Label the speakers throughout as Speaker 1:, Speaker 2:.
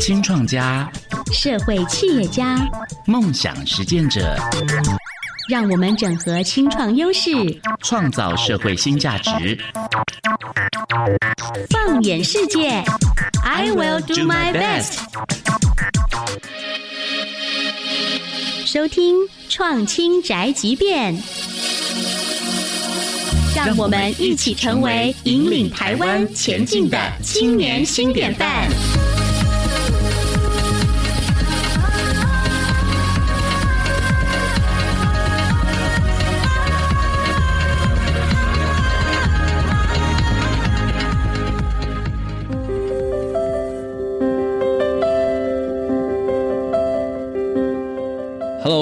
Speaker 1: 新创家、
Speaker 2: 社会企业家、
Speaker 1: 梦想实践者，
Speaker 2: 让我们整合青创优势，
Speaker 1: 创造社会新价值。
Speaker 2: 放眼世界，I will do my best。收听创青宅急便，让我们一起成为引领台湾前进的青年新典范。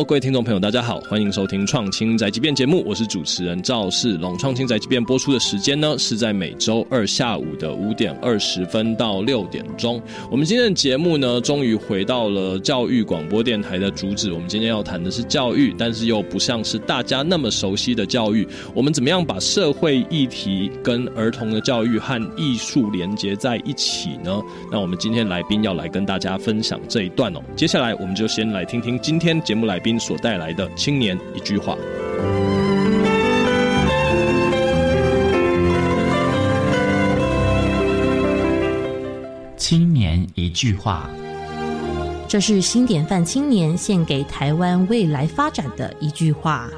Speaker 3: 各位听众朋友，大家好，欢迎收听《创青宅急便》节目，我是主持人赵世龙。《创青宅急便》播出的时间呢，是在每周二下午的五点二十分到六点钟。我们今天的节目呢，终于回到了教育广播电台的主旨。我们今天要谈的是教育，但是又不像是大家那么熟悉的教育。我们怎么样把社会议题跟儿童的教育和艺术连接在一起呢？那我们今天来宾要来跟大家分享这一段哦。接下来，我们就先来听听今天节目来宾所带来的青年一句话。
Speaker 1: 青年一句话，
Speaker 2: 这是新典范青年献给台湾未来发展的一句话。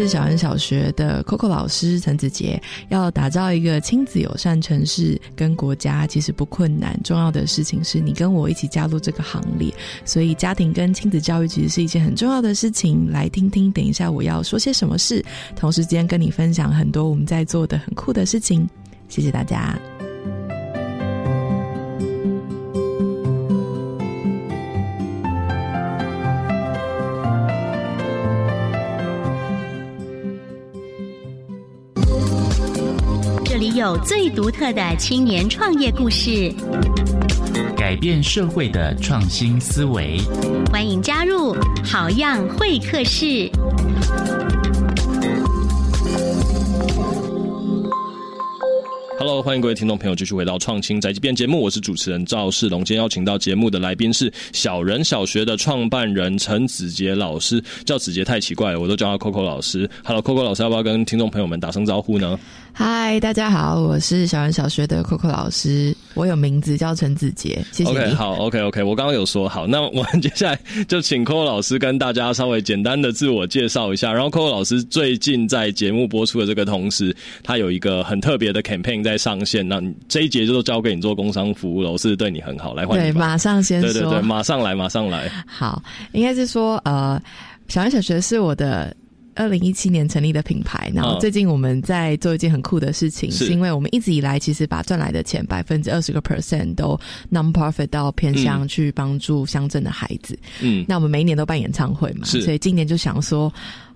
Speaker 4: 是小恩小学的 Coco 老师陈子杰，要打造一个亲子友善城市跟国家其实不困难，重要的事情是你跟我一起加入这个行列，所以家庭跟亲子教育其实是一件很重要的事情。来听听，等一下我要说些什么事，同时间跟你分享很多我们在做的很酷的事情。谢谢大家。
Speaker 2: 有最独特的青年创业故事，
Speaker 1: 改变社会的创新思维。
Speaker 2: 欢迎加入好样会客室。
Speaker 3: Hello，欢迎各位听众朋友继续回到《创新宅急便》节目，我是主持人赵世龙。今天邀请到节目的来宾是小人小学的创办人陈子杰老师，叫子杰太奇怪了，我都叫他 Coco 老师。Hello，Coco 老师，要不要跟听众朋友们打声招呼呢？
Speaker 4: 嗨，大家好，我是小人小学的 Coco 老师，我有名字叫陈子杰，谢谢
Speaker 3: OK，好，OK，OK，我刚刚有说好，那我们接下来就请 Coco 老师跟大家稍微简单的自我介绍一下。然后 Coco 老师最近在节目播出的这个同时，他有一个很特别的 campaign 在。上线，那这一节就都交给你做工商服务了。我是对你很好，来换
Speaker 4: 对，马上先
Speaker 3: 说，对对对，马上来，马上来。
Speaker 4: 好，应该是说，呃，小安小学是我的二零一七年成立的品牌。然后最近我们在做一件很酷的事情，是因为我们一直以来其实把赚来的钱百分之二十个 percent 都 non-profit 到偏乡去帮助乡镇的孩子。嗯，那我们每一年都办演唱会嘛，所以今年就想说，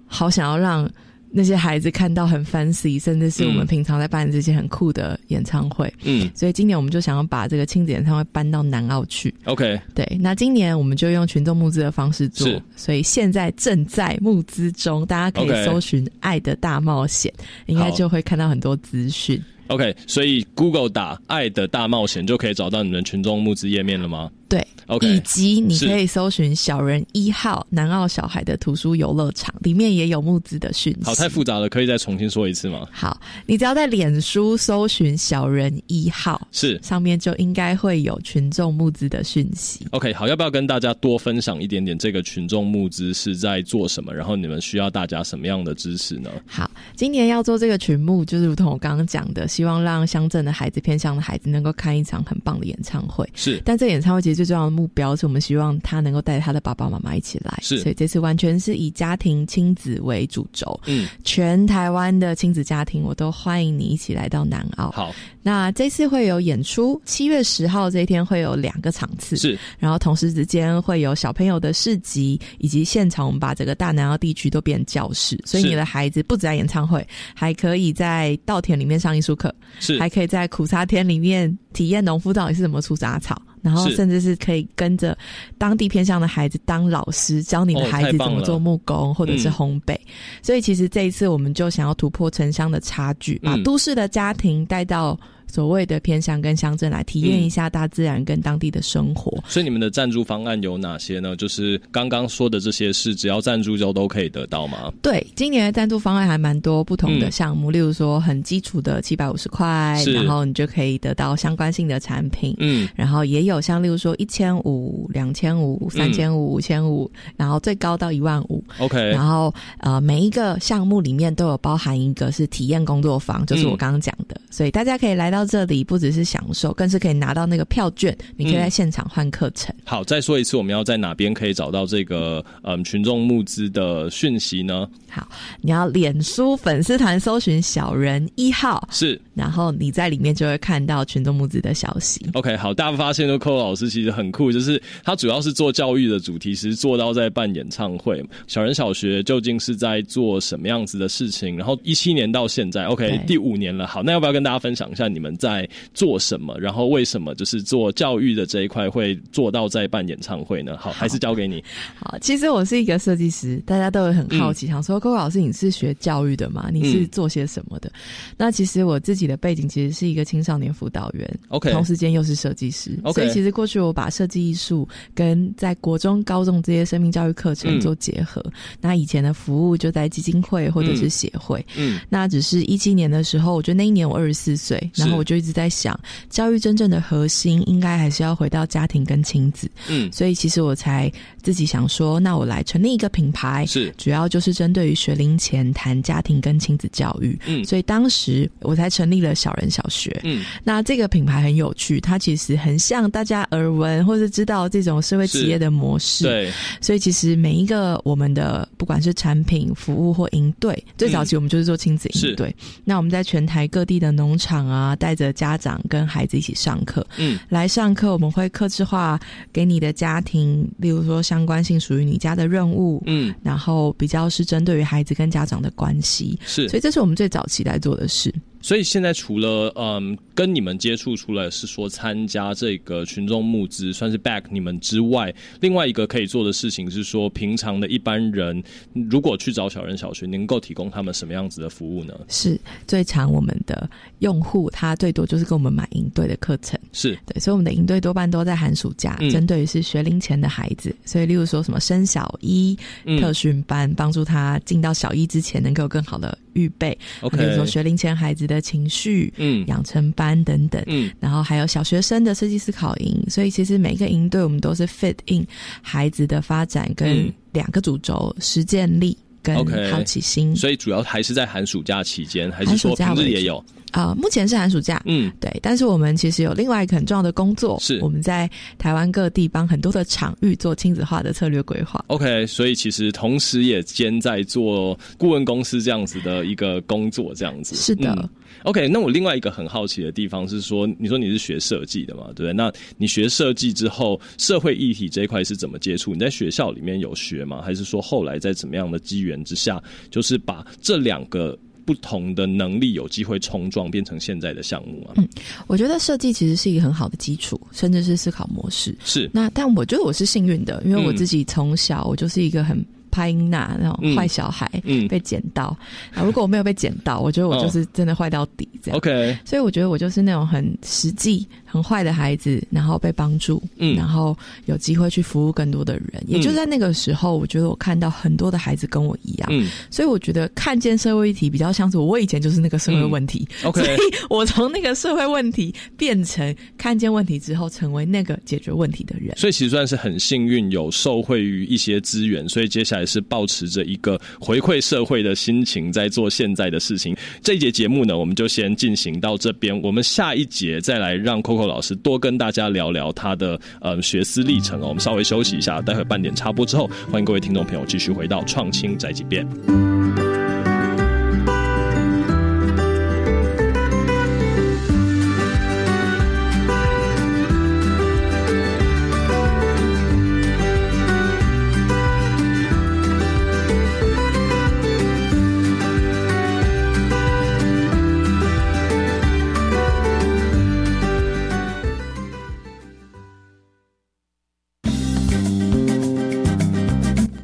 Speaker 4: 好想要让。那些孩子看到很 fancy，甚至是我们平常在办这些很酷的演唱会，嗯，所以今年我们就想要把这个亲子演唱会搬到南澳去。
Speaker 3: OK，
Speaker 4: 对，那今年我们就用群众募资的方式做，所以现在正在募资中，大家可以搜寻“爱的大冒险”，应该就会看到很多资讯。
Speaker 3: OK，所以 Google 打“爱的大冒险”就可以找到你们群众募资页面了吗？
Speaker 4: 对，OK，以及你可以搜寻“小人一号”南澳小孩的图书游乐场，里面也有募资的讯息。
Speaker 3: 好，太复杂了，可以再重新说一次吗？
Speaker 4: 好，你只要在脸书搜寻“小人一号”，
Speaker 3: 是
Speaker 4: 上面就应该会有群众募资的讯息。
Speaker 3: OK，好，要不要跟大家多分享一点点这个群众募资是在做什么？然后你们需要大家什么样的支持呢？
Speaker 4: 好，今年要做这个群募，就是如同我刚刚讲的，希望让乡镇的孩子、偏乡的孩子能够看一场很棒的演唱会。
Speaker 3: 是，
Speaker 4: 但这演唱会其实。最重要的目标是我们希望他能够带他的爸爸妈妈一起来，
Speaker 3: 是，
Speaker 4: 所以这次完全是以家庭亲子为主轴，嗯，全台湾的亲子家庭我都欢迎你一起来到南澳。
Speaker 3: 好，
Speaker 4: 那这次会有演出，七月十号这一天会有两个场次，
Speaker 3: 是，
Speaker 4: 然后同时之间会有小朋友的市集，以及现场我们把整个大南澳地区都变教室，所以你的孩子不止在演唱会，还可以在稻田里面上艺术课，
Speaker 3: 是，
Speaker 4: 还可以在苦茶田里面体验农夫到底是怎么出杂草。然后甚至是可以跟着当地偏向的孩子当老师，教你的孩子怎么做木工或者是烘焙。所以其实这一次我们就想要突破城乡的差距，把都市的家庭带到。所谓的偏乡跟乡镇来体验一下大自然跟当地的生活，
Speaker 3: 所以你们的赞助方案有哪些呢？就是刚刚说的这些事，只要赞助就都可以得到吗？
Speaker 4: 对，今年的赞助方案还蛮多不同的项目，例如说很基础的七百五十块，然后你就可以得到相关性的产品，嗯，然后也有像例如说一千五、两千五、三千五、五千五，然后最高到一万五
Speaker 3: ，OK，
Speaker 4: 然后呃每一个项目里面都有包含一个是体验工作坊，就是我刚刚讲的，所以大家可以来到。到这里不只是享受，更是可以拿到那个票券，你可以在现场换课程。
Speaker 3: 好，再说一次，我们要在哪边可以找到这个嗯群众募资的讯息呢？
Speaker 4: 好，你要脸书粉丝团搜寻“小人一号”，
Speaker 3: 是，
Speaker 4: 然后你在里面就会看到群众募资的消息。
Speaker 3: OK，好，大家发现都，寇老师其实很酷，就是他主要是做教育的主题，其实做到在办演唱会。小人小学究竟是在做什么样子的事情？然后一七年到现在，OK，第五年了。好，那要不要跟大家分享一下你们？在做什么？然后为什么就是做教育的这一块会做到在办演唱会呢？好，还是交给你。
Speaker 4: 好，其实我是一个设计师，大家都会很好奇，想说各位老师你是学教育的吗？你是做些什么的？那其实我自己的背景其实是一个青少年辅导员
Speaker 3: ，OK，
Speaker 4: 同时间又是设计师，OK。所以其实过去我把设计艺术跟在国中、高中这些生命教育课程做结合。那以前的服务就在基金会或者是协会，嗯，那只是一七年的时候，我觉得那一年我二十四岁，然后。我就一直在想，教育真正的核心应该还是要回到家庭跟亲子。嗯，所以其实我才自己想说，那我来成立一个品牌，
Speaker 3: 是
Speaker 4: 主要就是针对于学龄前谈家庭跟亲子教育。嗯，所以当时我才成立了小人小学。嗯，那这个品牌很有趣，它其实很像大家耳闻或是知道这种社会企业的模式。
Speaker 3: 对，
Speaker 4: 所以其实每一个我们的不管是产品、服务或营队，最早期我们就是做亲子营队。那我们在全台各地的农场啊。带着家长跟孩子一起上课，嗯，来上课我们会克制化给你的家庭，例如说相关性属于你家的任务，嗯，然后比较是针对于孩子跟家长的关系，
Speaker 3: 是，
Speaker 4: 所以这是我们最早期来做的事。
Speaker 3: 所以现在除了嗯跟你们接触出来是说参加这个群众募资算是 back 你们之外，另外一个可以做的事情是说平常的一般人如果去找小人小学，能够提供他们什么样子的服务呢？
Speaker 4: 是最常我们的用户他最多就是跟我们买营队的课程，
Speaker 3: 是
Speaker 4: 对，所以我们的营队多半都在寒暑假，针对于是学龄前的孩子，所以例如说什么升小一特训班，帮助他进到小一之前能够有更好的。预备，比如说学龄前孩子的情绪，嗯，养成班等等，嗯，然后还有小学生的设计思考营，所以其实每一个营队我们都是 fit in 孩子的发展跟两个主轴：实践力跟好奇心。
Speaker 3: 所以主要还是在寒暑假期间，还是说平日也有？
Speaker 4: 啊，目前是寒暑假，嗯，对，但是我们其实有另外一个很重要的工作，
Speaker 3: 是
Speaker 4: 我们在台湾各地帮很多的场域做亲子化的策略规划。
Speaker 3: OK，所以其实同时也兼在做顾问公司这样子的一个工作，这样子
Speaker 4: 是的。
Speaker 3: OK，那我另外一个很好奇的地方是说，你说你是学设计的嘛，对不对？那你学设计之后，社会议题这一块是怎么接触？你在学校里面有学吗？还是说后来在怎么样的机缘之下，就是把这两个？不同的能力有机会冲撞，变成现在的项目啊。
Speaker 4: 嗯，我觉得设计其实是一个很好的基础，甚至是思考模式。
Speaker 3: 是
Speaker 4: 那，但我觉得我是幸运的，因为我自己从小我就是一个很。拍音呐，那种坏小孩被捡到。啊，如果我没有被捡到，我觉得我就是真的坏到底这样。
Speaker 3: OK，
Speaker 4: 所以我觉得我就是那种很实际、很坏的孩子，然后被帮助，嗯，然后有机会去服务更多的人。也就在那个时候，我觉得我看到很多的孩子跟我一样，嗯，所以我觉得看见社会议题比较像是我以前就是那个社会问题。
Speaker 3: OK，
Speaker 4: 所以我从那个社会问题变成看见问题之后，成为那个解决问题的人。
Speaker 3: 所以其实算是很幸运，有受惠于一些资源，所以接下来。是保持着一个回馈社会的心情，在做现在的事情。这一节节目呢，我们就先进行到这边。我们下一节再来让 Coco 老师多跟大家聊聊他的呃学思历程哦。我们稍微休息一下，待会半点插播之后，欢迎各位听众朋友继续回到创新宅急便。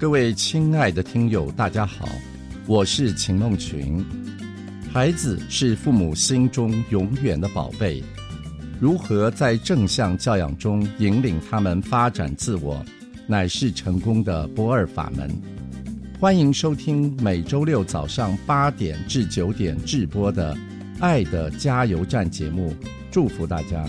Speaker 5: 各位亲爱的听友，大家好，我是秦梦群。孩子是父母心中永远的宝贝，如何在正向教养中引领他们发展自我，乃是成功的不二法门。欢迎收听每周六早上八点至九点直播的《爱的加油站》节目，祝福大家。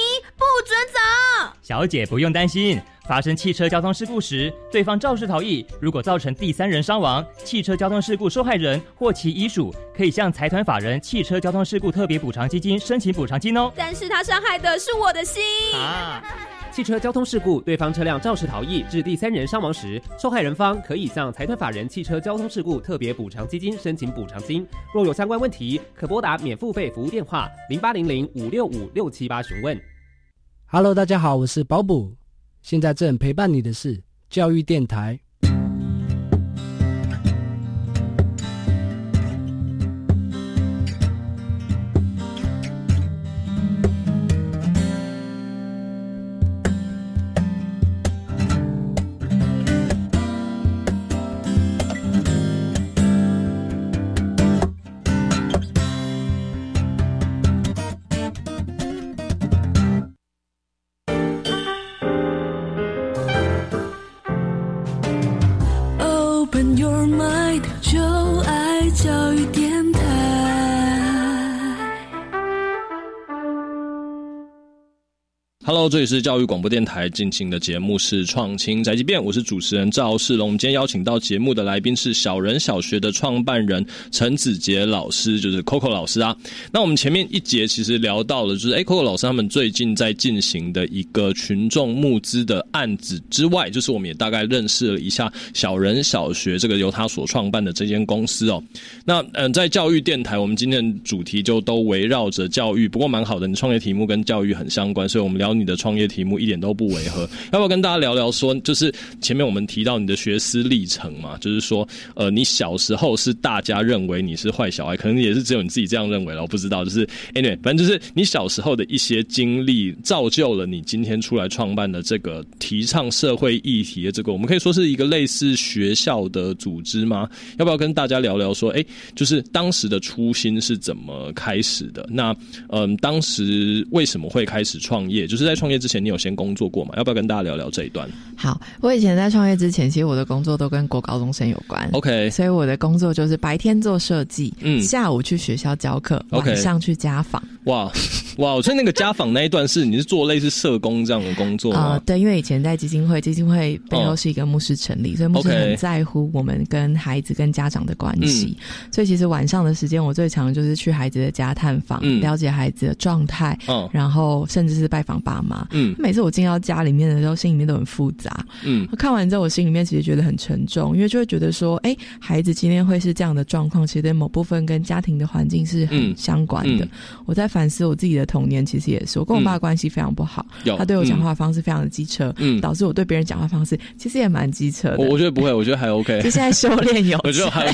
Speaker 6: 不准走，
Speaker 7: 小姐不用担心。发生汽车交通事故时，对方肇事逃逸，如果造成第三人伤亡，汽车交通事故受害人或其遗属可以向财团法人汽车交通事故特别补偿基金申请补偿金哦。
Speaker 6: 但是他伤害的是我的心
Speaker 8: 啊！汽车交通事故，对方车辆肇事逃逸致第三人伤亡时，受害人方可以向财团法人汽车交通事故特别补偿基金申请补偿金。若有相关问题，可拨打免付费服务电话零八零零五六五六七八询问。
Speaker 9: Hello，大家好，我是保补，现在正陪伴你的是教育电台。
Speaker 3: Hello，这里是教育广播电台进行的节目是创新宅急便，我是主持人赵世龙。我们今天邀请到节目的来宾是小人小学的创办人陈子杰老师，就是 Coco 老师啊。那我们前面一节其实聊到了，就是哎，Coco 老师他们最近在进行的一个群众募资的案子之外，就是我们也大概认识了一下小人小学这个由他所创办的这间公司哦。那嗯，在教育电台，我们今天的主题就都围绕着教育，不过蛮好的，你创业题目跟教育很相关，所以我们聊。你的创业题目一点都不违和，要不要跟大家聊聊？说就是前面我们提到你的学思历程嘛，就是说，呃，你小时候是大家认为你是坏小孩，可能也是只有你自己这样认为了，我不知道。就是 anyway，反正就是你小时候的一些经历，造就了你今天出来创办的这个提倡社会议题的这个，我们可以说是一个类似学校的组织吗？要不要跟大家聊聊？说，哎，就是当时的初心是怎么开始的？那嗯，当时为什么会开始创业？就是在创业之前，你有先工作过吗？要不要跟大家聊聊这一段？
Speaker 4: 好，我以前在创业之前，其实我的工作都跟国高中生有关。
Speaker 3: OK，
Speaker 4: 所以我的工作就是白天做设计，嗯，下午去学校教课，晚上去家访。
Speaker 3: 哇哇！所以那个家访那一段是你是做类似社工这样的工作啊？
Speaker 4: 对，因为以前在基金会，基金会背后是一个牧师成立，所以牧师很在乎我们跟孩子跟家长的关系。所以其实晚上的时间，我最常就是去孩子的家探访，了解孩子的状态，然后甚至是拜访爸。嘛，嗯，每次我进到家里面的时候，心里面都很复杂，嗯，看完之后，我心里面其实觉得很沉重，因为就会觉得说，哎，孩子今天会是这样的状况，其实某部分跟家庭的环境是很相关的。我在反思我自己的童年，其实也是我跟我爸关系非常不好，他对我讲话方式非常的机车，嗯，导致我对别人讲话方式其实也蛮机车的。
Speaker 3: 我觉得不会，我觉得还 OK。
Speaker 4: 就现在修炼有，
Speaker 3: 我觉得还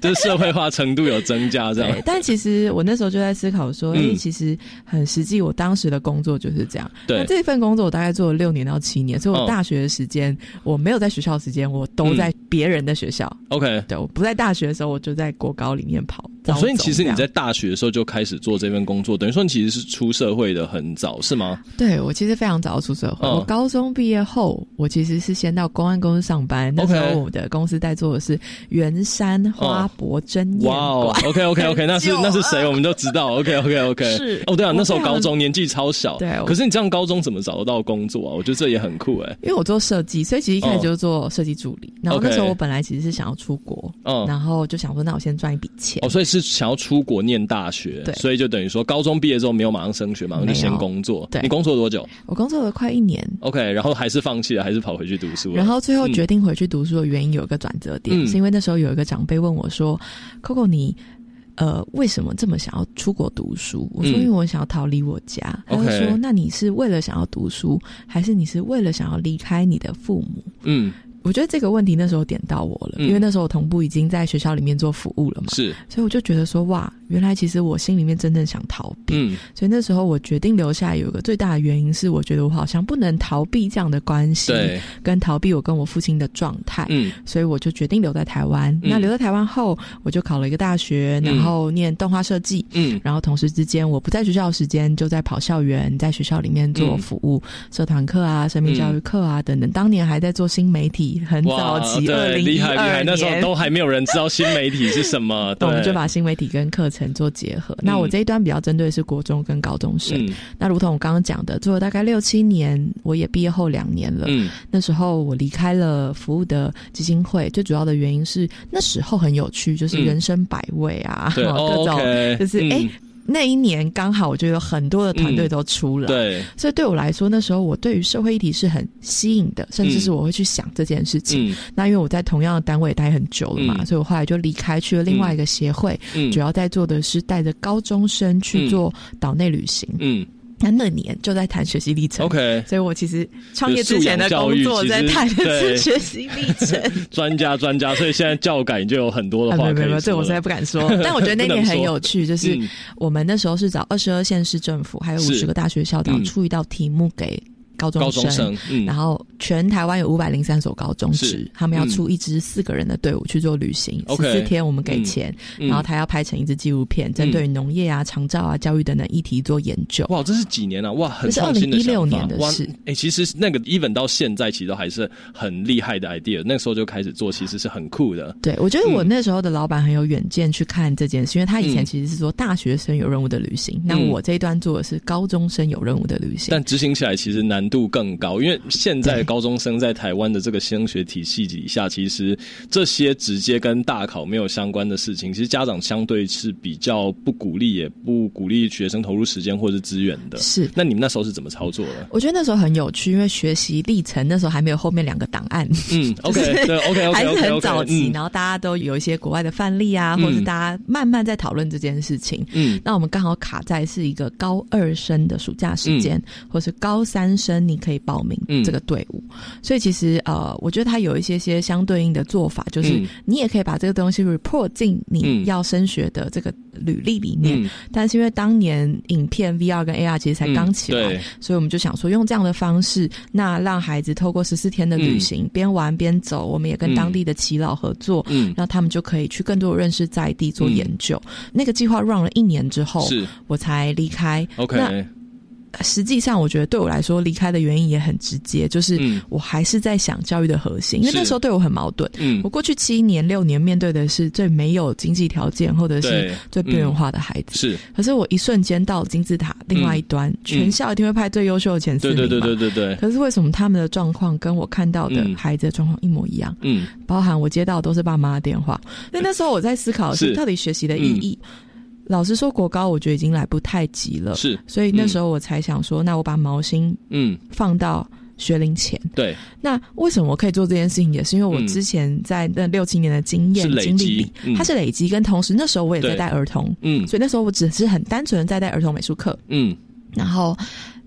Speaker 3: 就是社会化程度有增加这样。
Speaker 4: 但其实我那时候就在思考说，哎，其实很实际，我当时的工作就是这样。
Speaker 3: 对。
Speaker 4: 这份工作我大概做了六年到七年，所以我大学的时间我没有在学校时间，我都在别人的学校。
Speaker 3: OK，
Speaker 4: 对，我不在大学的时候，我就在国高里面跑。
Speaker 3: 所以其实你在大学的时候就开始做这份工作，等于说你其实是出社会的很早，是吗？
Speaker 4: 对，我其实非常早出社会。我高中毕业后，我其实是先到公安公司上班。那时候我的公司在做的是圆山花博针验馆。
Speaker 3: OK OK OK，那是那是谁？我们都知道。OK OK OK，
Speaker 4: 是
Speaker 3: 哦，对啊，那时候高中年纪超小。
Speaker 4: 对，
Speaker 3: 可是你这样高中怎么找得到工作啊？我觉得这也很酷哎。
Speaker 4: 因为我做设计，所以其实一开始就做设计助理。然后那时候我本来其实是想要出国，嗯，然后就想说，那我先赚一笔钱。
Speaker 3: 哦，所以是。是想要出国念大学，
Speaker 4: 对，
Speaker 3: 所以就等于说高中毕业之后没有马上升学，马上就先工作。
Speaker 4: 对，
Speaker 3: 你工作多久？
Speaker 4: 我工作了快一年。
Speaker 3: OK，然后还是放弃了，还是跑回去读书。
Speaker 4: 然后最后决定回去读书的原因有一个转折点，是因为那时候有一个长辈问我说：“Coco，你。”呃，为什么这么想要出国读书？我说，因为我想要逃离我家。他就说，那你是为了想要读书，还是你是为了想要离开你的父母？嗯。我觉得这个问题那时候点到我了，因为那时候我同步已经在学校里面做服务了嘛，
Speaker 3: 是，
Speaker 4: 所以我就觉得说哇，原来其实我心里面真正想逃避，嗯，所以那时候我决定留下来，有一个最大的原因是，我觉得我好像不能逃避这样的关系，
Speaker 3: 对，
Speaker 4: 跟逃避我跟我父亲的状态，嗯，所以我就决定留在台湾。那留在台湾后，我就考了一个大学，然后念动画设计，嗯，然后同时之间我不在学校的时间就在跑校园，在学校里面做服务，社团课啊、生命教育课啊等等。当年还在做新媒体，很早。
Speaker 3: 对，厉害厉害！那时候都还没有人知道新媒体是什么，
Speaker 4: 我们就把新媒体跟课程做结合。那我这一段比较针对是国中跟高中生。那如同我刚刚讲的，做了大概六七年，我也毕业后两年了。嗯，那时候我离开了服务的基金会，最主要的原因是那时候很有趣，就是人生百味啊，各种就是哎。那一年刚好，我就有很多的团队都出了，
Speaker 3: 对，
Speaker 4: 所以对我来说，那时候我对于社会议题是很吸引的，甚至是我会去想这件事情。那因为我在同样的单位待很久了嘛，所以我后来就离开去了另外一个协会，主要在做的是带着高中生去做岛内旅行。嗯。那那年就在谈学习历程
Speaker 3: ，OK，
Speaker 4: 所以我其实创业之前的工作在谈的是学习历程。
Speaker 3: 专家专家，所以现在教改就有很多的话可以说。
Speaker 4: 这我实在不敢说，但我觉得那年很有趣，就是我们那时候是找二十二县市政府，还有五十个大学校长出一道题目给。高中生，然后全台湾有五百零三所高中职，他们要出一支四个人的队伍去做旅行，十四天我们给钱，然后他要拍成一支纪录片，针对农业啊、长照啊、教育等等议题做研究。
Speaker 3: 哇，这是几年了？哇，很
Speaker 4: 创新的六年的事。
Speaker 3: 哎，其实那个 even 到现在，其实都还是很厉害的 idea。那时候就开始做，其实是很酷的。
Speaker 4: 对，我觉得我那时候的老板很有远见去看这件事，因为他以前其实是说大学生有任务的旅行，那我这一端做的是高中生有任务的旅行，
Speaker 3: 但执行起来其实难度更高，因为。现在高中生在台湾的这个升学体系底下，其实这些直接跟大考没有相关的事情，其实家长相对是比较不鼓励，也不鼓励学生投入时间或是资源的。
Speaker 4: 是，
Speaker 3: 那你们那时候是怎么操作的？
Speaker 4: 我觉得那时候很有趣，因为学习历程那时候还没有后面两个档案。
Speaker 3: 嗯，OK，对，OK，OK，
Speaker 4: 还是很早期，然后大家都有一些国外的范例啊，或者大家慢慢在讨论这件事情。嗯，那我们刚好卡在是一个高二生的暑假时间，或是高三生，你可以报名。嗯，这个队伍，所以其实呃，我觉得他有一些些相对应的做法，就是你也可以把这个东西 report 进你要升学的这个履历里面。但是因为当年影片 VR 跟 AR 其实才刚起来，所以我们就想说用这样的方式，那让孩子透过十四天的旅行，边玩边走，我们也跟当地的耆老合作，嗯，让他们就可以去更多认识在地做研究。那个计划 run 了一年之后，
Speaker 3: 是
Speaker 4: 我才离开。
Speaker 3: OK。
Speaker 4: 实际上，我觉得对我来说，离开的原因也很直接，就是我还是在想教育的核心，因为那时候对我很矛盾。嗯，我过去七年六年面对的是最没有经济条件或者是最边缘化的孩子，
Speaker 3: 是。
Speaker 4: 可是我一瞬间到金字塔另外一端，全校一定会派最优秀的前四名
Speaker 3: 对对对对对对。
Speaker 4: 可是为什么他们的状况跟我看到的孩子的状况一模一样？嗯，包含我接到都是爸妈的电话。那那时候我在思考是到底学习的意义。老实说，国高我觉得已经来不太及了，
Speaker 3: 是，
Speaker 4: 所以那时候我才想说，那我把毛心嗯。放到学龄前。
Speaker 3: 对，
Speaker 4: 那为什么我可以做这件事情？也是因为我之前在那六七年的经验经历里，它是累积，跟同时那时候我也在带儿童，嗯，所以那时候我只是很单纯的在带儿童美术课，嗯，然后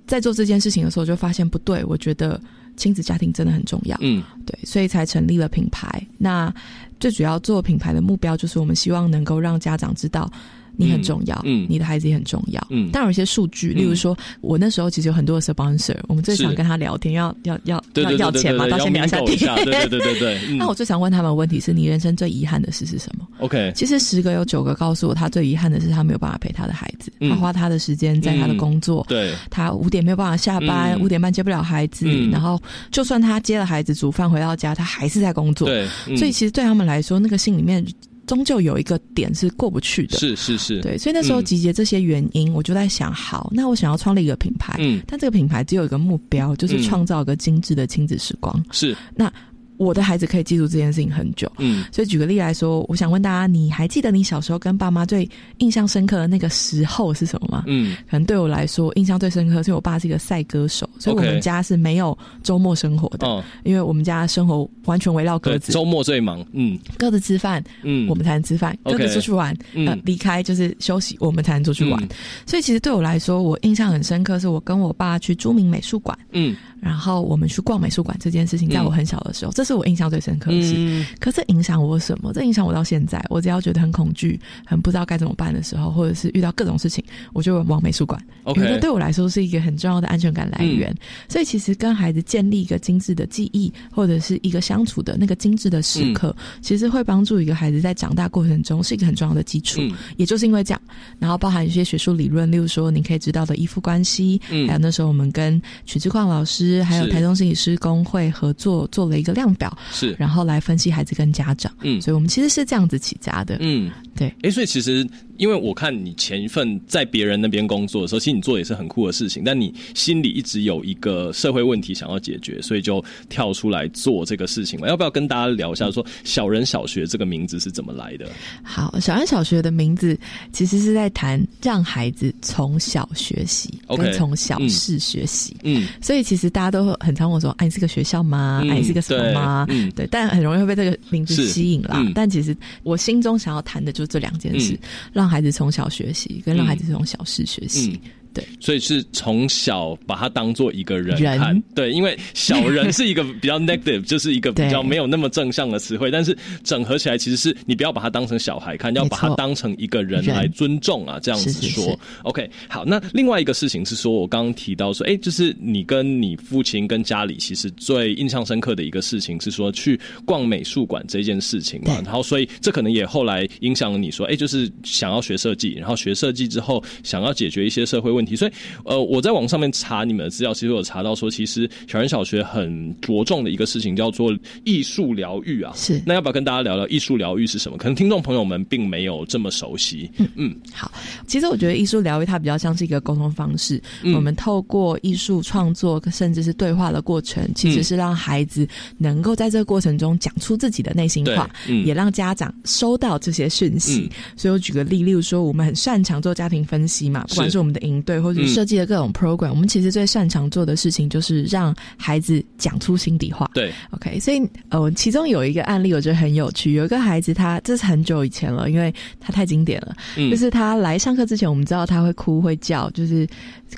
Speaker 4: 在做这件事情的时候就发现不对，我觉得亲子家庭真的很重要，嗯，对，所以才成立了品牌。那最主要做品牌的目标就是我们希望能够让家长知道。你很重要，嗯，你的孩子也很重要，嗯。但有一些数据，例如说，我那时候其实有很多的 sponsor，我们最常跟他聊天，要要要要要钱嘛，到先聊一下天，
Speaker 3: 对对对对。
Speaker 4: 那我最常问他们问题是你人生最遗憾的事是什么
Speaker 3: ？OK，
Speaker 4: 其实十个有九个告诉我，他最遗憾的是他没有办法陪他的孩子，他花他的时间在他的工作，
Speaker 3: 对，
Speaker 4: 他五点没有办法下班，五点半接不了孩子，然后就算他接了孩子煮饭回到家，他还是在工作，
Speaker 3: 对。
Speaker 4: 所以其实对他们来说，那个心里面。终究有一个点是过不去的，
Speaker 3: 是是是，
Speaker 4: 对，所以那时候集结这些原因，我就在想，好，那我想要创立一个品牌，嗯，但这个品牌只有一个目标，就是创造一个精致的亲子时光，
Speaker 3: 是。
Speaker 4: 那我的孩子可以记住这件事情很久，
Speaker 3: 嗯，
Speaker 4: 所以举个例来说，我想问大家，你还记得你小时候跟爸妈最印象深刻的那个时候是什么吗？
Speaker 3: 嗯，
Speaker 4: 可能对我来说，印象最深刻是我爸是一个赛歌手，所以我们家是没有周末生活的，
Speaker 3: 哦，
Speaker 4: 因为我们家生活完全围绕鸽子，
Speaker 3: 周末最忙，嗯，
Speaker 4: 鸽子吃饭，
Speaker 3: 嗯，
Speaker 4: 我们才能吃饭，鸽子出去玩，呃，离开就是休息，我们才能出去玩，所以其实对我来说，我印象很深刻，是我跟我爸去著名美术馆，
Speaker 3: 嗯。
Speaker 4: 然后我们去逛美术馆这件事情，在我很小的时候，这是我印象最深刻的事。可是影响我什么？这影响我到现在，我只要觉得很恐惧、很不知道该怎么办的时候，或者是遇到各种事情，我就往美术馆。因为对我来说是一个很重要的安全感来源。所以其实跟孩子建立一个精致的记忆，或者是一个相处的那个精致的时刻，其实会帮助一个孩子在长大过程中是一个很重要的基础。也就是因为这样，然后包含一些学术理论，例如说你可以知道的依附关系，还有那时候我们跟曲志矿老师。还有台中心理师工会合作做了一个量表，
Speaker 3: 是，
Speaker 4: 然后来分析孩子跟家长，
Speaker 3: 嗯，
Speaker 4: 所以我们其实是这样子起家的，
Speaker 3: 嗯，
Speaker 4: 对，
Speaker 3: 哎，所以其实。因为我看你前一份在别人那边工作的时候，其实你做也是很酷的事情，但你心里一直有一个社会问题想要解决，所以就跳出来做这个事情了。要不要跟大家聊一下，说小人小学这个名字是怎么来的？
Speaker 4: 好，小人小学的名字其实是在谈让孩子从小学习，跟从小事学习。
Speaker 3: 嗯，
Speaker 4: 所以其实大家都很常问我说：“哎，你是个学校吗？哎，你是个什么吗？”
Speaker 3: 嗯，
Speaker 4: 对，但很容易会被这个名字吸引啦。但其实我心中想要谈的就是这两件事，让让孩子从小学习，跟让孩子从小事学习。对，
Speaker 3: 所以是从小把他当做一个人看，对，因为小人是一个比较 negative，就是一个比较没有那么正向的词汇，但是整合起来其实是你不要把他当成小孩看，要把他当成一个人来尊重啊，这样子说。OK，好，那另外一个事情是说，我刚刚提到说，哎，就是你跟你父亲跟家里其实最印象深刻的一个事情是说去逛美术馆这件事情嘛，然后所以这可能也后来影响了你说，哎，就是想要学设计，然后学设计之后想要解决一些社会问。问题，所以呃，我在网上面查你们的资料，其实有查到说，其实小人小学很着重的一个事情叫做艺术疗愈啊。
Speaker 4: 是，
Speaker 3: 那要不要跟大家聊聊艺术疗愈是什么？可能听众朋友们并没有这么熟悉。嗯嗯，
Speaker 4: 好，其实我觉得艺术疗愈它比较像是一个沟通方式，嗯我们透过艺术创作，甚至是对话的过程，其实是让孩子能够在这个过程中讲出自己的内心话，也让家长收到这些讯息。所以我举个例，例如说，我们很擅长做家庭分析嘛，不管是我们的营队。对，或者设计的各种 program，我们其实最擅长做的事情就是让孩子讲出心底话。
Speaker 3: 对
Speaker 4: ，OK，所以呃，其中有一个案例我觉得很有趣，有一个孩子他这是很久以前了，因为他太经典了，就是他来上课之前，我们知道他会哭会叫，就是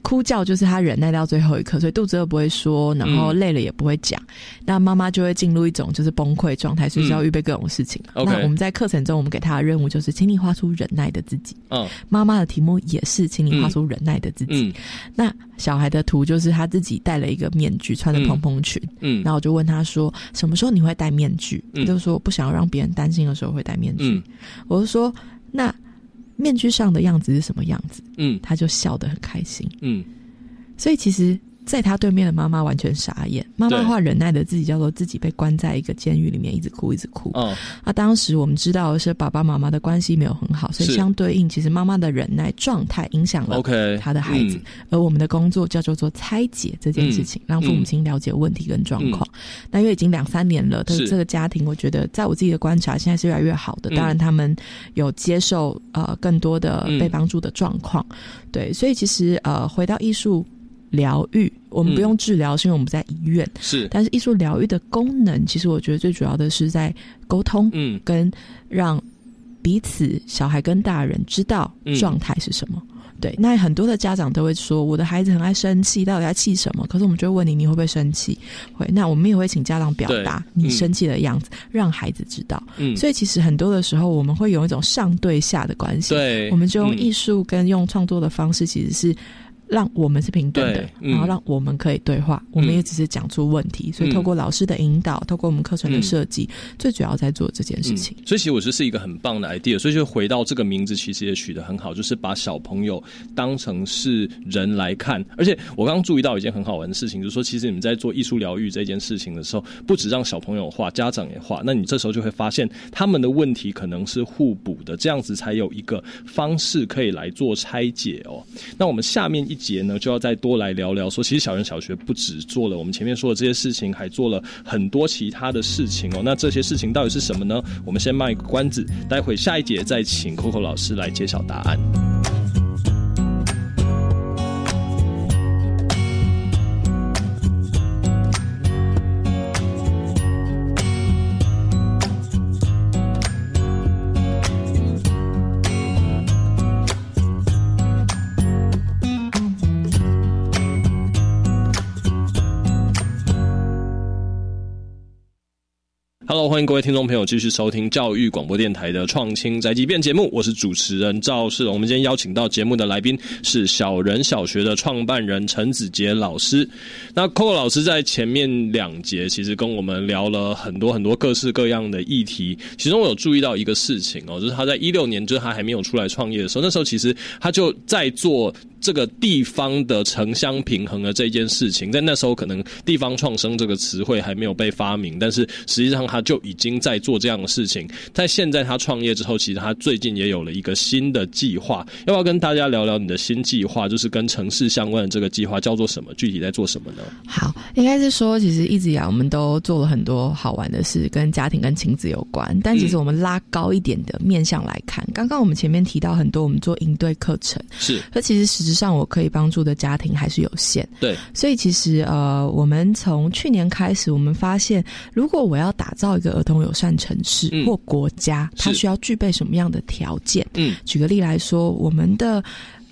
Speaker 4: 哭叫就是他忍耐到最后一刻，所以肚子饿不会说，然后累了也不会讲，那妈妈就会进入一种就是崩溃状态，所以就要预备各种事情。
Speaker 3: 那
Speaker 4: 我们在课程中，我们给他的任务就是，请你画出忍耐的自己。
Speaker 3: 嗯，
Speaker 4: 妈妈的题目也是，请你画出忍耐的。自己，那小孩的图就是他自己戴了一个面具，穿着蓬蓬裙。
Speaker 3: 嗯，
Speaker 4: 然后我就问他说：“什么时候你会戴面具？”他就说：“不想要让别人担心的时候会戴面具。”我就说：“那面具上的样子是什么样子？”
Speaker 3: 嗯，
Speaker 4: 他就笑得很开心。
Speaker 3: 嗯，
Speaker 4: 所以其实。在他对面的妈妈完全傻眼，妈妈话忍耐的自己叫做自己被关在一个监狱里面，一直哭一直哭。
Speaker 3: 哦，
Speaker 4: 那当时我们知道的是爸爸妈妈的关系没有很好，所以相对应，其实妈妈的忍耐状态影响了
Speaker 3: OK
Speaker 4: 他的孩子。而我们的工作叫做做拆解这件事情，让父母亲了解问题跟状况。那因为已经两三年了，的这个家庭，我觉得在我自己的观察，现在是越来越好的。当然，他们有接受呃更多的被帮助的状况。对，所以其实呃回到艺术。疗愈，我们不用治疗，是因为我们在医院。
Speaker 3: 是，
Speaker 4: 但是艺术疗愈的功能，其实我觉得最主要的是在沟通，
Speaker 3: 嗯，
Speaker 4: 跟让彼此小孩跟大人知道状态是什么。对，那很多的家长都会说，我的孩子很爱生气，到底在气什么？可是我们就会问你，你会不会生气？会。那我们也会请家长表达你生气的样子，让孩子知道。
Speaker 3: 嗯，
Speaker 4: 所以其实很多的时候，我们会有一种上对下的关系。
Speaker 3: 对，
Speaker 4: 我们就用艺术跟用创作的方式，其实是。让我们是平等的，然后让我们可以对话。我们也只是讲出问题，所以透过老师的引导，透过我们课程的设计，最主要在做这件事情。
Speaker 3: 所以其实我觉得是一个很棒的 idea。所以就回到这个名字，其实也取得很好，就是把小朋友当成是人来看。而且我刚刚注意到一件很好玩的事情，就是说，其实你们在做艺术疗愈这件事情的时候，不止让小朋友画，家长也画。那你这时候就会发现，他们的问题可能是互补的，这样子才有一个方式可以来做拆解哦。那我们下面一。一节呢，就要再多来聊聊，说其实小人小学不止做了我们前面说的这些事情，还做了很多其他的事情哦。那这些事情到底是什么呢？我们先卖个关子，待会下一节再请 Coco 老师来揭晓答案。欢迎各位听众朋友继续收听教育广播电台的创青宅急便节目，我是主持人赵世龙。我们今天邀请到节目的来宾是小人小学的创办人陈子杰老师。那 Coco 老师在前面两节其实跟我们聊了很多很多各式各样的议题，其中我有注意到一个事情哦，就是他在一六年，就是他还没有出来创业的时候，那时候其实他就在做。这个地方的城乡平衡的这件事情，在那时候可能“地方创生”这个词汇还没有被发明，但是实际上他就已经在做这样的事情。在现在他创业之后，其实他最近也有了一个新的计划，要不要跟大家聊聊你的新计划？就是跟城市相关的这个计划叫做什么？具体在做什么呢？
Speaker 4: 好，应该是说，其实一直以来我们都做了很多好玩的事，跟家庭跟亲子有关。但其实我们拉高一点的面向来看，刚刚我们前面提到很多，我们做应对课程
Speaker 3: 是，
Speaker 4: 而其实实质。上我可以帮助的家庭还是有限，
Speaker 3: 对，
Speaker 4: 所以其实呃，我们从去年开始，我们发现，如果我要打造一个儿童友善城市或国家，它需要具备什么样的条件？
Speaker 3: 嗯，
Speaker 4: 举个例来说，我们的。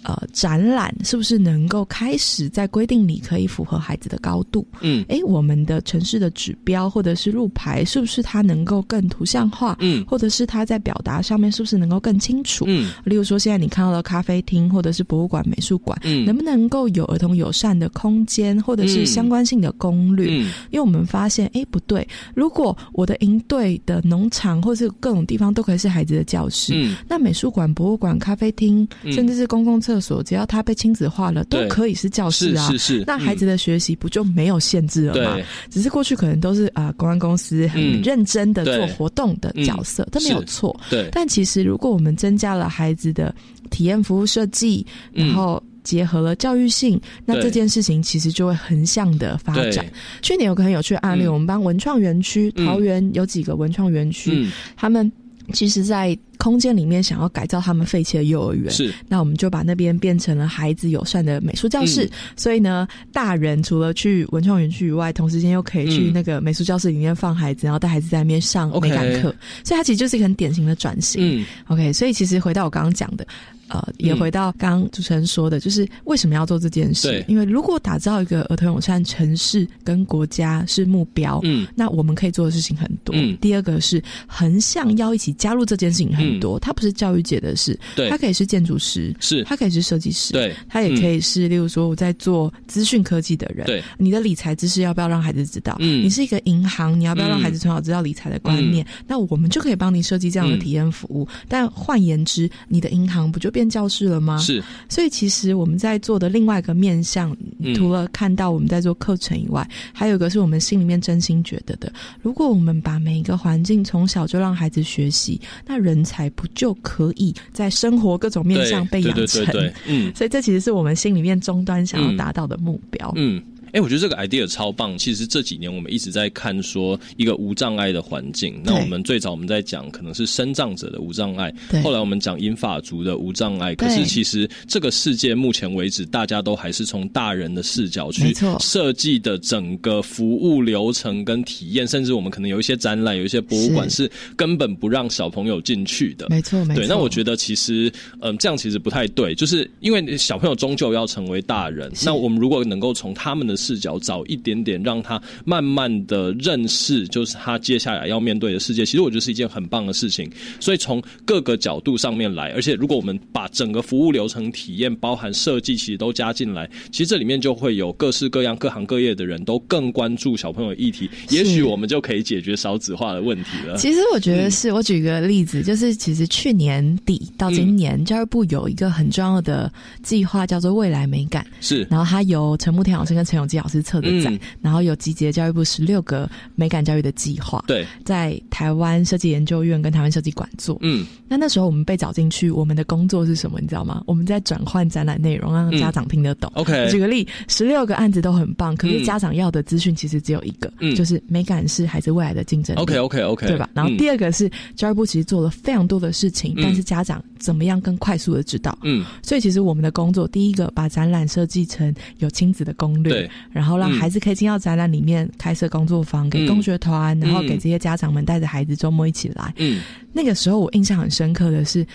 Speaker 4: 呃，展览是不是能够开始在规定里可以符合孩子的高度？
Speaker 3: 嗯，
Speaker 4: 哎，我们的城市的指标或者是路牌，是不是它能够更图像化？
Speaker 3: 嗯，
Speaker 4: 或者是它在表达上面是不是能够更清楚？
Speaker 3: 嗯，
Speaker 4: 例如说，现在你看到的咖啡厅或者是博物馆、美术馆，嗯，能不能够有儿童友善的空间，或者是相关性的攻略？
Speaker 3: 嗯，
Speaker 4: 因为我们发现，哎，不对，如果我的营队的农场或者是各种地方都可以是孩子的教室，
Speaker 3: 嗯，
Speaker 4: 那美术馆、博物馆、咖啡厅，甚至是公共厕所，只要它被亲子化了，都可以是教室啊。
Speaker 3: 是是是。
Speaker 4: 那孩子的学习不就没有限制了吗？只是过去可能都是啊，公安公司很认真的做活动的角色，它没有错。
Speaker 3: 对。
Speaker 4: 但其实如果我们增加了孩子的体验服务设计，然后结合了教育性，那这件事情其实就会横向的发展。去年有个很有趣的案例，我们帮文创园区桃园有几个文创园区，他们。其实，在空间里面想要改造他们废弃的幼儿园，
Speaker 3: 是
Speaker 4: 那我们就把那边变成了孩子友善的美术教室。所以呢，大人除了去文创园区以外，同时间又可以去那个美术教室里面放孩子，然后带孩子在那边上美感课。所以它其实就是一个很典型的转型。
Speaker 3: 嗯
Speaker 4: ，OK，所以其实回到我刚刚讲的。呃，也回到刚刚主持人说的，就是为什么要做这件事？因为如果打造一个儿童友善城市跟国家是目标，
Speaker 3: 嗯，
Speaker 4: 那我们可以做的事情很多。
Speaker 3: 嗯，
Speaker 4: 第二个是横向要一起加入这件事情很多，它不是教育界的事，
Speaker 3: 对，
Speaker 4: 它可以是建筑师，
Speaker 3: 是，
Speaker 4: 它可以是设计师，
Speaker 3: 对，
Speaker 4: 它也可以是，例如说我在做资讯科技的人，
Speaker 3: 对，
Speaker 4: 你的理财知识要不要让孩子知道？嗯，你是一个银行，你要不要让孩子从小知道理财的观念？那我们就可以帮你设计这样的体验服务。但换言之，你的银行不就变教室了吗？
Speaker 3: 是，
Speaker 4: 所以其实我们在做的另外一个面向，除了看到我们在做课程以外，还有一个是我们心里面真心觉得的。如果我们把每一个环境从小就让孩子学习，那人才不就可以在生活各种面向被养成？
Speaker 3: 嗯，
Speaker 4: 所以这其实是我们心里面终端想要达到的目标。
Speaker 3: 嗯。哎，我觉得这个 idea 超棒。其实这几年我们一直在看说一个无障碍的环境。那我们最早我们在讲可能是生障者的无障碍，后来我们讲英法族的无障碍。可是其实这个世界目前为止，大家都还是从大人的视角去设计的整个服务流程跟体验，甚至我们可能有一些展览、有一些博物馆是根本不让小朋友进去的。
Speaker 4: 没错，没错。
Speaker 3: 对，那我觉得其实嗯，这样其实不太对，就是因为小朋友终究要成为大人。那我们如果能够从他们的视角早一点点，让他慢慢的认识，就是他接下来要面对的世界。其实我觉得是一件很棒的事情。所以从各个角度上面来，而且如果我们把整个服务流程体验，包含设计，其实都加进来，其实这里面就会有各式各样、各行各业的人都更关注小朋友议题。也许我们就可以解决少子化的问题了。
Speaker 4: 其实我觉得是我举个例子，就是其实去年底到今年，教育部有一个很重要的计划，叫做未来美感。
Speaker 3: 是，
Speaker 4: 然后它由陈木田老师跟陈永基老师策的展，然后有集结教育部十六个美感教育的计划，
Speaker 3: 对，
Speaker 4: 在台湾设计研究院跟台湾设计馆做。嗯，那那时候我们被找进去，我们的工作是什么？你知道吗？我们在转换展览内容，让家长听得懂。
Speaker 3: OK，
Speaker 4: 举个例，十六个案子都很棒，可是家长要的资讯其实只有一个，嗯就是美感是孩子未来的竞争力。
Speaker 3: OK，OK，OK，
Speaker 4: 对吧？然后第二个是教育部其实做了非常多的事情，但是家长怎么样更快速的知道？嗯，所以其实我们的工作，第一个把展览设计成有亲子的攻略，然后让孩子可以进到展览里面开设工作坊，给工学团，然后给这些家长们带着孩子周末一起来。嗯，那个时候我印象很深刻的是，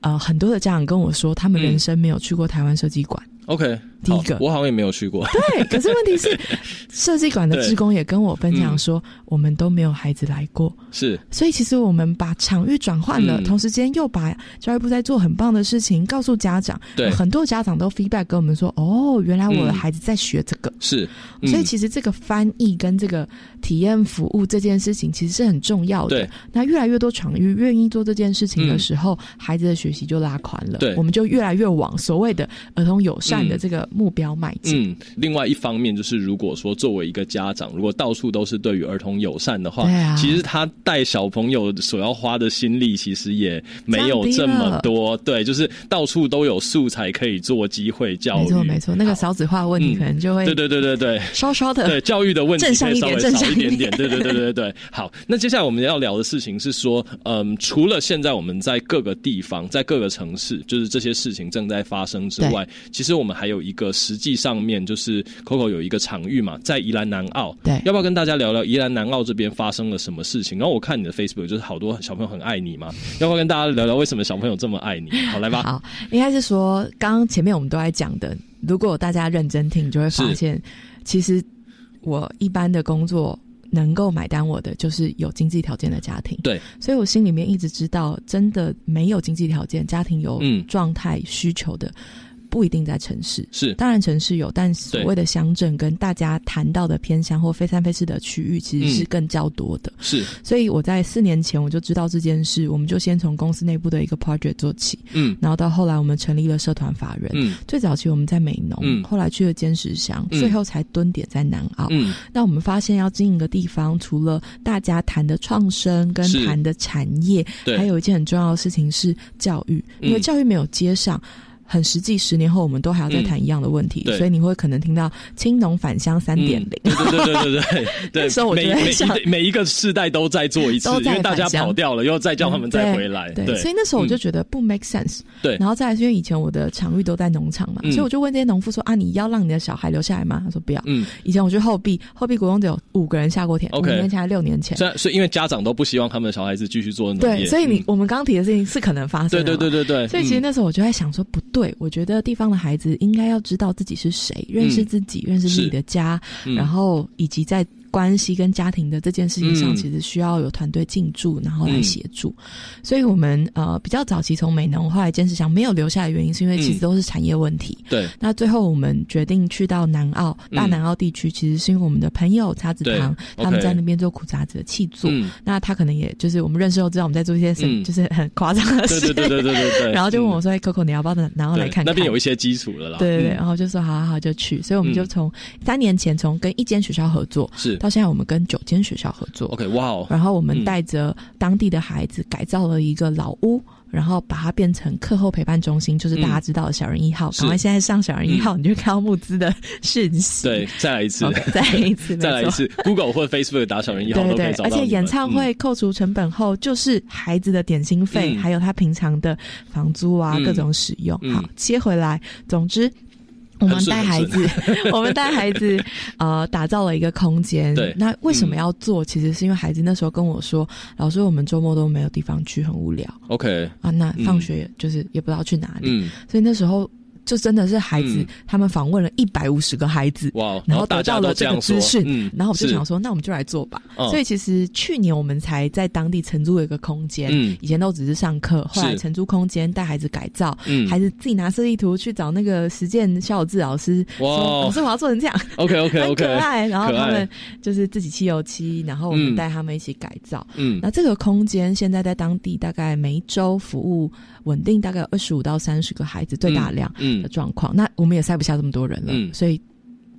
Speaker 4: 呃，很多的家长跟我说，他们人生没有去过台湾设计馆。
Speaker 3: OK。
Speaker 4: 第一个，
Speaker 3: 我好像也没有去过。
Speaker 4: 对，可是问题是，设计馆的职工也跟我分享说，我们都没有孩子来过。
Speaker 3: 是，
Speaker 4: 所以其实我们把场域转换了，同时间又把教育部在做很棒的事情，告诉家长。
Speaker 3: 对，
Speaker 4: 很多家长都 feedback 跟我们说，哦，原来我的孩子在学这个。
Speaker 3: 是，
Speaker 4: 所以其实这个翻译跟这个体验服务这件事情，其实是很重要的。
Speaker 3: 对，
Speaker 4: 那越来越多场域愿意做这件事情的时候，孩子的学习就拉宽了。
Speaker 3: 对，
Speaker 4: 我们就越来越往所谓的儿童友善的这个。目标迈进。
Speaker 3: 嗯，另外一方面就是，如果说作为一个家长，如果到处都是对于儿童友善的话，其实他带小朋友所要花的心力，其实也没有这么多。对，就是到处都有素材可以做机会教育。
Speaker 4: 没错，没错，那个少子化问题可能就会
Speaker 3: 对对对对对，
Speaker 4: 稍稍的
Speaker 3: 对教育的问题
Speaker 4: 稍微
Speaker 3: 少一点点。对对对对对。好，那接下来我们要聊的事情是说，嗯，除了现在我们在各个地方，在各个城市，就是这些事情正在发生之外，其实我们还有一。个实际上面就是 Coco 有一个场域嘛，在宜兰南澳，
Speaker 4: 对，
Speaker 3: 要不要跟大家聊聊宜兰南澳这边发生了什么事情？然后我看你的 Facebook 就是好多小朋友很爱你嘛，要不要跟大家聊聊为什么小朋友这么爱你？好，来吧。
Speaker 4: 好，应该是说刚刚前面我们都在讲的，如果大家认真听，你就会发现，其实我一般的工作能够买单我的就是有经济条件的家庭，
Speaker 3: 对，
Speaker 4: 所以我心里面一直知道，真的没有经济条件，家庭有状态需求的。不一定在城市，
Speaker 3: 是。
Speaker 4: 当然城市有，但所谓的乡镇跟大家谈到的偏乡或非三非四的区域，其实是更较多的。
Speaker 3: 是，
Speaker 4: 所以我在四年前我就知道这件事，我们就先从公司内部的一个 project 做起，嗯，然后到后来我们成立了社团法人，嗯，最早期我们在美农，嗯，后来去了坚石乡，最后才蹲点在南澳，嗯，那我们发现要经营的地方，除了大家谈的创生跟谈的产业，还有一件很重要的事情是教育，因为教育没有接上。很实际，十年后我们都还要再谈一样的问题，所以你会可能听到“青农返乡三点零”。
Speaker 3: 对对对对对对。
Speaker 4: 那时候我觉得
Speaker 3: 每每一个世代都在做一次，因为大家跑掉了，又再叫他们再回来。
Speaker 4: 对，所以那时候我就觉得不 make sense。
Speaker 3: 对。
Speaker 4: 然后再来是因为以前我的场域都在农场嘛，所以我就问这些农夫说：“啊，你要让你的小孩留下来吗？”他说：“不要。”嗯。以前我去后壁，后壁国中只有五个人下过田。五年前还六年前。
Speaker 3: 所以，所以因为家长都不希望他们的小孩子继续做农
Speaker 4: 业。对，所以你我们刚提的事情是可能发生。
Speaker 3: 对对对对对。
Speaker 4: 所以其实那时候我就在想说，不对，我觉得地。方的孩子应该要知道自己是谁，认识自己，认识自己的家，然后以及在。关系跟家庭的这件事情上，其实需要有团队进驻，然后来协助。所以，我们呃比较早期从美农后来坚持想没有留下的原因，是因为其实都是产业问题。
Speaker 3: 对。
Speaker 4: 那最后我们决定去到南澳大南澳地区，其实是因为我们的朋友叉子堂他们在那边做苦杂子的气作。那他可能也就是我们认识后知道我们在做一些事，就是很夸张的事。
Speaker 3: 对对对对对对。
Speaker 4: 然后就问我说：“哎，Coco，你要不要南澳来看看？”
Speaker 3: 那边有一些基础了啦。
Speaker 4: 对对对。然后就说：“好好好，就去。”所以我们就从三年前从跟一间学校合作，
Speaker 3: 是
Speaker 4: 到现在我们跟九。间学校合作
Speaker 3: ，OK，哇哦！
Speaker 4: 然后我们带着当地的孩子改造了一个老屋，然后把它变成课后陪伴中心，就是大家知道的小人一号。赶快现在上小人一号，你就看到募资的讯息。
Speaker 3: 对，再来一次，
Speaker 4: 再来一次，
Speaker 3: 再来一次。Google 或 Facebook 打小人一号都可以找到。
Speaker 4: 而且演唱会扣除成本后，就是孩子的点心费，还有他平常的房租啊，各种使用。好，切回来。总之。我们带孩子，我们带孩子，呃，打造了一个空间。
Speaker 3: 对，
Speaker 4: 那为什么要做？其实是因为孩子那时候跟我说：“老师，我们周末都没有地方去，很无聊。”
Speaker 3: OK，
Speaker 4: 啊，那放学就是也不知道去哪里。嗯，所以那时候。就真的是孩子，他们访问了一百五十个孩子，
Speaker 3: 哇，
Speaker 4: 然后得到了
Speaker 3: 这
Speaker 4: 个资讯，然后我就想说，那我们就来做吧。所以其实去年我们才在当地承租了一个空间，以前都只是上课，后来承租空间带孩子改造，孩子自己拿设计图去找那个实践肖友志老师，说老师我要做成这样
Speaker 3: ，OK OK OK，
Speaker 4: 可爱。然后他们就是自己漆油漆，然后我们带他们一起改造。嗯，那这个空间现在在当地大概每一周服务稳定大概有二十五到三十个孩子，最大量的状况。那我们也塞不下这么多人了，所以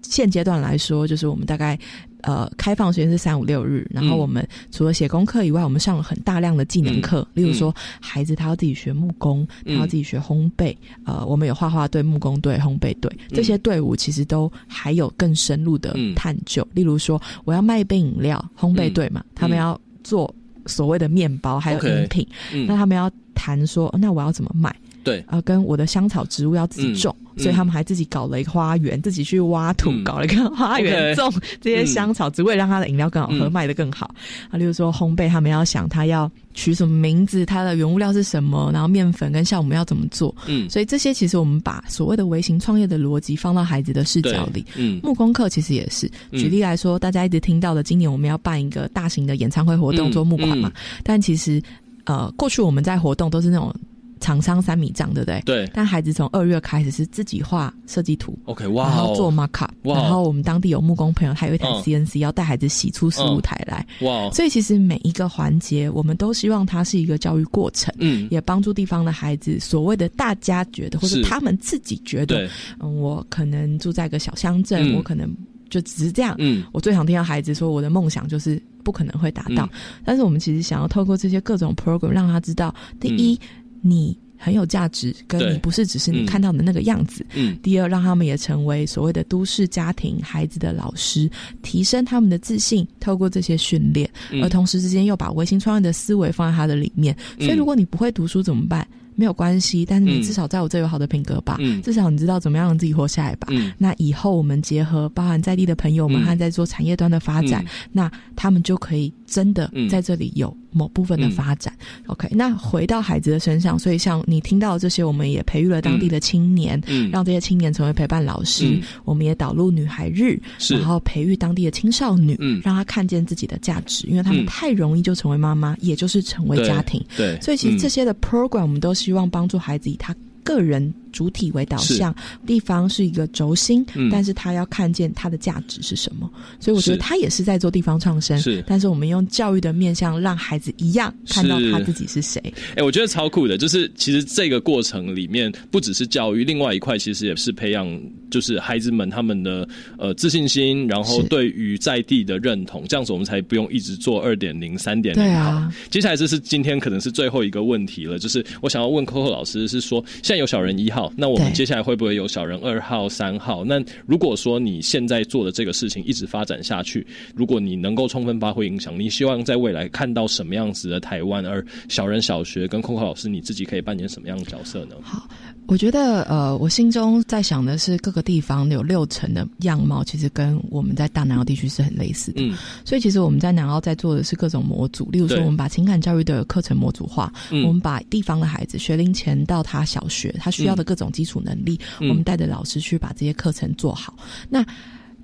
Speaker 4: 现阶段来说，就是我们大概。呃，开放时间是三五六日，然后我们除了写功课以外，我们上了很大量的技能课，例如说孩子他要自己学木工，他要自己学烘焙，呃，我们有画画队、木工队、烘焙队，这些队伍其实都还有更深入的探究。例如说，我要卖一杯饮料，烘焙队嘛，他们要做所谓的面包，还有饮品，那他们要谈说，那我要怎么卖？
Speaker 3: 对，
Speaker 4: 啊，跟我的香草植物要自己种，所以他们还自己搞了一个花园，自己去挖土，搞了一个花园，种这些香草只为，让他的饮料更好喝，卖的更好。啊，例如说烘焙，他们要想他要取什么名字，它的原物料是什么，然后面粉跟酵母要怎么做。嗯，所以这些其实我们把所谓的微型创业的逻辑放到孩子的视角里。嗯，木工课其实也是。举例来说，大家一直听到的，今年我们要办一个大型的演唱会活动做木款嘛，但其实呃，过去我们在活动都是那种。厂商三米丈，对不对？
Speaker 3: 对。
Speaker 4: 但孩子从二月开始是自己画设计图
Speaker 3: ，OK，哇，
Speaker 4: 然后做 mark up，然后我们当地有木工朋友，还有一台 CNC，要带孩子洗出十五台来，哇！所以其实每一个环节，我们都希望它是一个教育过程，嗯，也帮助地方的孩子，所谓的大家觉得，或者他们自己觉得，嗯，我可能住在一个小乡镇，我可能就只是这样，嗯，我最常听到孩子说，我的梦想就是不可能会达到，但是我们其实想要透过这些各种 program 让他知道，第一。你很有价值，跟你不是只是你看到的那个样子。嗯。第二，让他们也成为所谓的都市家庭孩子的老师，提升他们的自信，透过这些训练，而同时之间又把微型创业的思维放在他的里面。所以，如果你不会读书怎么办？没有关系，但是你至少在我这有好的品格吧。嗯。至少你知道怎么样让自己活下来吧。嗯。那以后我们结合包含在地的朋友们，还在做产业端的发展，那他们就可以真的在这里有。某部分的发展，OK。那回到孩子的身上，所以像你听到这些，我们也培育了当地的青年，嗯，让这些青年成为陪伴老师。我们也导入女孩日，然后培育当地的青少女，嗯，让她看见自己的价值，因为他们太容易就成为妈妈，也就是成为家庭。
Speaker 3: 对，
Speaker 4: 所以其实这些的 program，我们都希望帮助孩子以他个人。主体为导向，地方是一个轴心，但是他要看见它的价值是什么，所以我觉得他也是在做地方创生。
Speaker 3: 是，
Speaker 4: 但是我们用教育的面向，让孩子一样看到他自己是谁。
Speaker 3: 哎，我觉得超酷的，就是其实这个过程里面不只是教育，另外一块其实也是培养，就是孩子们他们的呃自信心，然后对于在地的认同，这样子我们才不用一直做二点零、三点零。
Speaker 4: 对啊，
Speaker 3: 接下来这是今天可能是最后一个问题了，就是我想要问 Coco 老师，是说现在有小人一号。好，那我们接下来会不会有小人二号、三号？那如果说你现在做的这个事情一直发展下去，如果你能够充分发挥影响，你希望在未来看到什么样子的台湾？而小人小学跟空空老师，你自己可以扮演什么样的角色呢？
Speaker 4: 好。我觉得，呃，我心中在想的是，各个地方有六成的样貌，其实跟我们在大南澳地区是很类似的。嗯，所以其实我们在南澳在做的是各种模组，例如说，我们把情感教育的课程模组化，我们把地方的孩子学龄前到他小学，他需要的各种基础能力，我们带着老师去把这些课程做好。那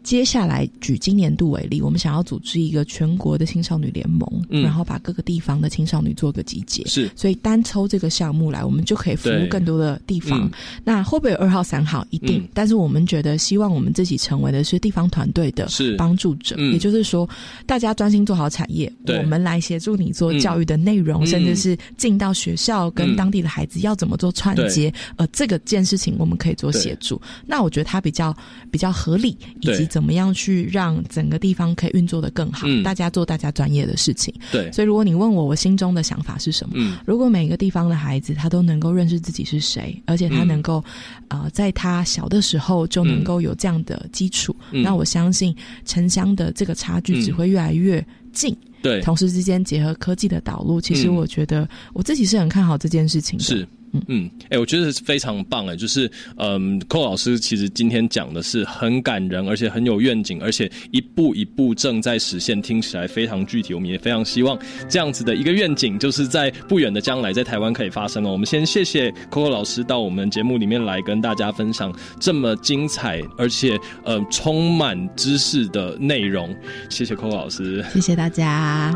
Speaker 4: 接下来举今年度为例，我们想要组织一个全国的青少年联盟，然后把各个地方的青少年做个集结。
Speaker 3: 是，
Speaker 4: 所以单抽这个项目来，我们就可以服务更多的地方。那会不会有二号、三号？一定。但是我们觉得，希望我们自己成为的是地方团队的帮助者。也就是说，大家专心做好产业，我们来协助你做教育的内容，甚至是进到学校跟当地的孩子要怎么做串接。呃，这个件事情我们可以做协助。那我觉得它比较比较合理，以及。怎么样去让整个地方可以运作的更好？大家做大家专业的事情。
Speaker 3: 对，
Speaker 4: 所以如果你问我，我心中的想法是什么？嗯，如果每个地方的孩子他都能够认识自己是谁，而且他能够呃在他小的时候就能够有这样的基础，那我相信城乡的这个差距只会越来越近。
Speaker 3: 对，
Speaker 4: 同时之间结合科技的导入，其实我觉得我自己是很看好这件事情的。
Speaker 3: 是。嗯，哎，我觉得非常棒哎，就是嗯，寇老师其实今天讲的是很感人，而且很有愿景，而且一步一步正在实现，听起来非常具体。我们也非常希望这样子的一个愿景，就是在不远的将来，在台湾可以发生哦。我们先谢谢寇寇老师到我们节目里面来跟大家分享这么精彩而且呃充满知识的内容，谢谢寇寇老师，
Speaker 4: 谢谢大家。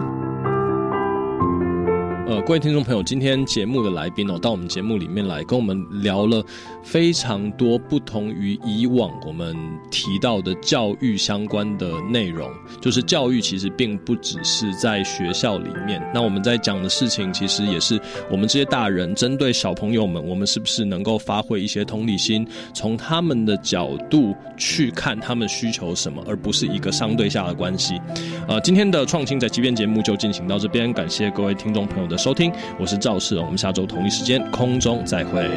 Speaker 3: 呃，各位听众朋友，今天节目的来宾哦，到我们节目里面来跟我们聊了非常多不同于以往我们提到的教育相关的内容。就是教育其实并不只是在学校里面，那我们在讲的事情，其实也是我们这些大人针对小朋友们，我们是不是能够发挥一些同理心，从他们的角度去看他们需求什么，而不是一个相对下的关系。呃，今天的创新在即便节目就进行到这边，感谢各位听众朋友的。收听，我是赵世荣，我们下周同一时间空中再会。